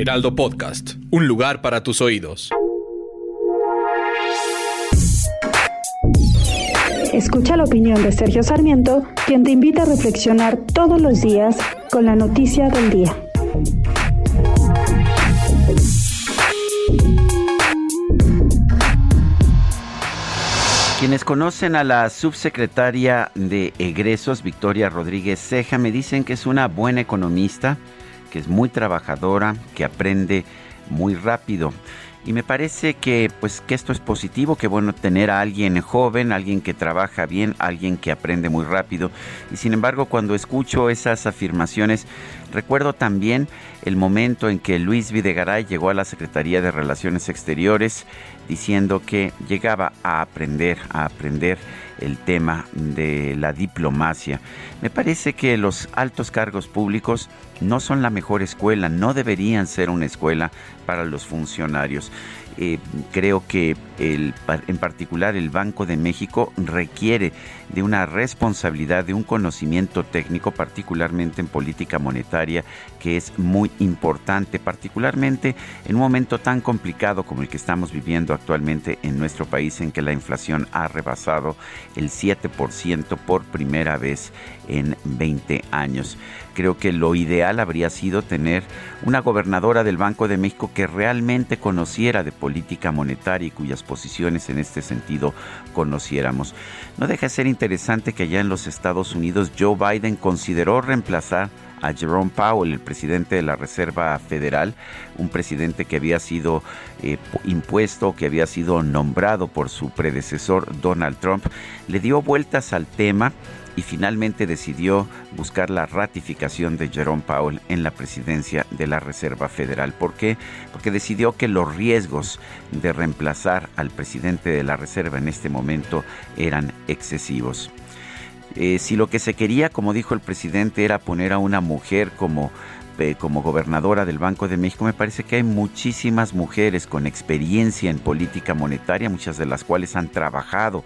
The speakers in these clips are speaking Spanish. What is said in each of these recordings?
Heraldo Podcast, un lugar para tus oídos. Escucha la opinión de Sergio Sarmiento, quien te invita a reflexionar todos los días con la noticia del día. Quienes conocen a la subsecretaria de egresos, Victoria Rodríguez Ceja, me dicen que es una buena economista, que es muy trabajadora, que aprende muy rápido. Y me parece que pues que esto es positivo, que bueno tener a alguien joven, alguien que trabaja bien, alguien que aprende muy rápido. Y sin embargo, cuando escucho esas afirmaciones, recuerdo también el momento en que Luis Videgaray llegó a la Secretaría de Relaciones Exteriores diciendo que llegaba a aprender, a aprender el tema de la diplomacia. Me parece que los altos cargos públicos no son la mejor escuela, no deberían ser una escuela para los funcionarios. Eh, creo que el, en particular el Banco de México requiere de una responsabilidad, de un conocimiento técnico, particularmente en política monetaria, que es muy importante, particularmente en un momento tan complicado como el que estamos viviendo actualmente en nuestro país, en que la inflación ha rebasado el 7% por primera vez en 20 años. Creo que lo ideal habría sido tener una gobernadora del Banco de México que realmente conociera de política monetaria y cuyas posiciones en este sentido conociéramos. No deja de ser interesante que allá en los Estados Unidos Joe Biden consideró reemplazar a Jerome Powell, el presidente de la Reserva Federal, un presidente que había sido eh, impuesto, que había sido nombrado por su predecesor Donald Trump, le dio vueltas al tema y finalmente decidió buscar la ratificación de Jerome Powell en la presidencia de la Reserva Federal. ¿Por qué? Porque decidió que los riesgos de reemplazar al presidente de la Reserva en este momento eran excesivos. Eh, si lo que se quería, como dijo el presidente, era poner a una mujer como como gobernadora del Banco de México, me parece que hay muchísimas mujeres con experiencia en política monetaria, muchas de las cuales han trabajado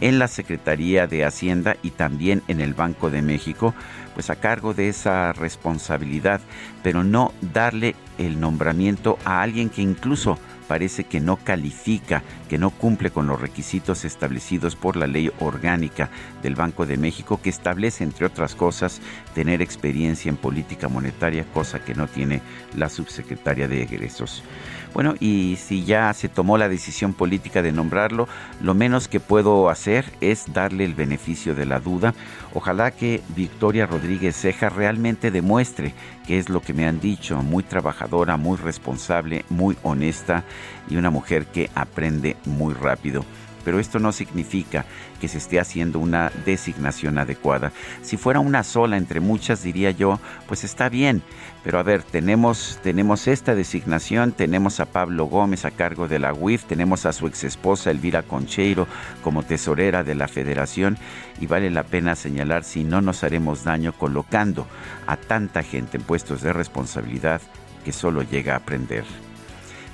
en la Secretaría de Hacienda y también en el Banco de México, pues a cargo de esa responsabilidad, pero no darle el nombramiento a alguien que incluso parece que no califica, que no cumple con los requisitos establecidos por la ley orgánica del Banco de México, que establece, entre otras cosas, tener experiencia en política monetaria, cosa que no tiene la subsecretaria de egresos. Bueno, y si ya se tomó la decisión política de nombrarlo, lo menos que puedo hacer es darle el beneficio de la duda. Ojalá que Victoria Rodríguez Ceja realmente demuestre que es lo que me han dicho, muy trabajadora, muy responsable, muy honesta y una mujer que aprende muy rápido pero esto no significa que se esté haciendo una designación adecuada. Si fuera una sola entre muchas, diría yo, pues está bien, pero a ver, tenemos, tenemos esta designación, tenemos a Pablo Gómez a cargo de la UIF, tenemos a su ex esposa Elvira Concheiro como tesorera de la federación y vale la pena señalar si no nos haremos daño colocando a tanta gente en puestos de responsabilidad que solo llega a aprender.